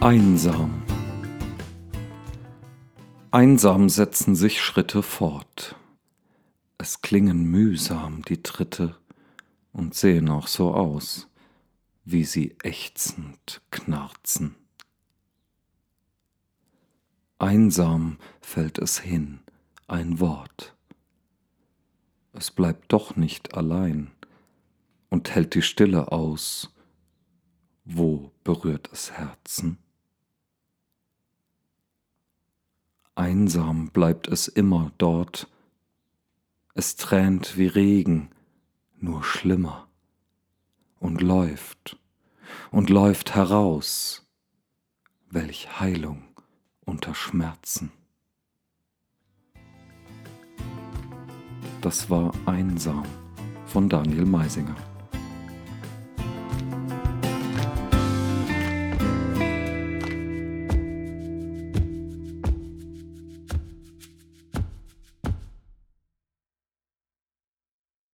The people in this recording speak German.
Einsam. Einsam setzen sich Schritte fort. Es klingen mühsam die Tritte und sehen auch so aus, wie sie ächzend knarzen. Einsam fällt es hin, ein Wort. Es bleibt doch nicht allein und hält die Stille aus. Wo berührt es Herzen? Einsam bleibt es immer dort. Es tränt wie Regen, nur schlimmer, und läuft und läuft heraus. Welch Heilung unter Schmerzen. Das war Einsam von Daniel Meisinger.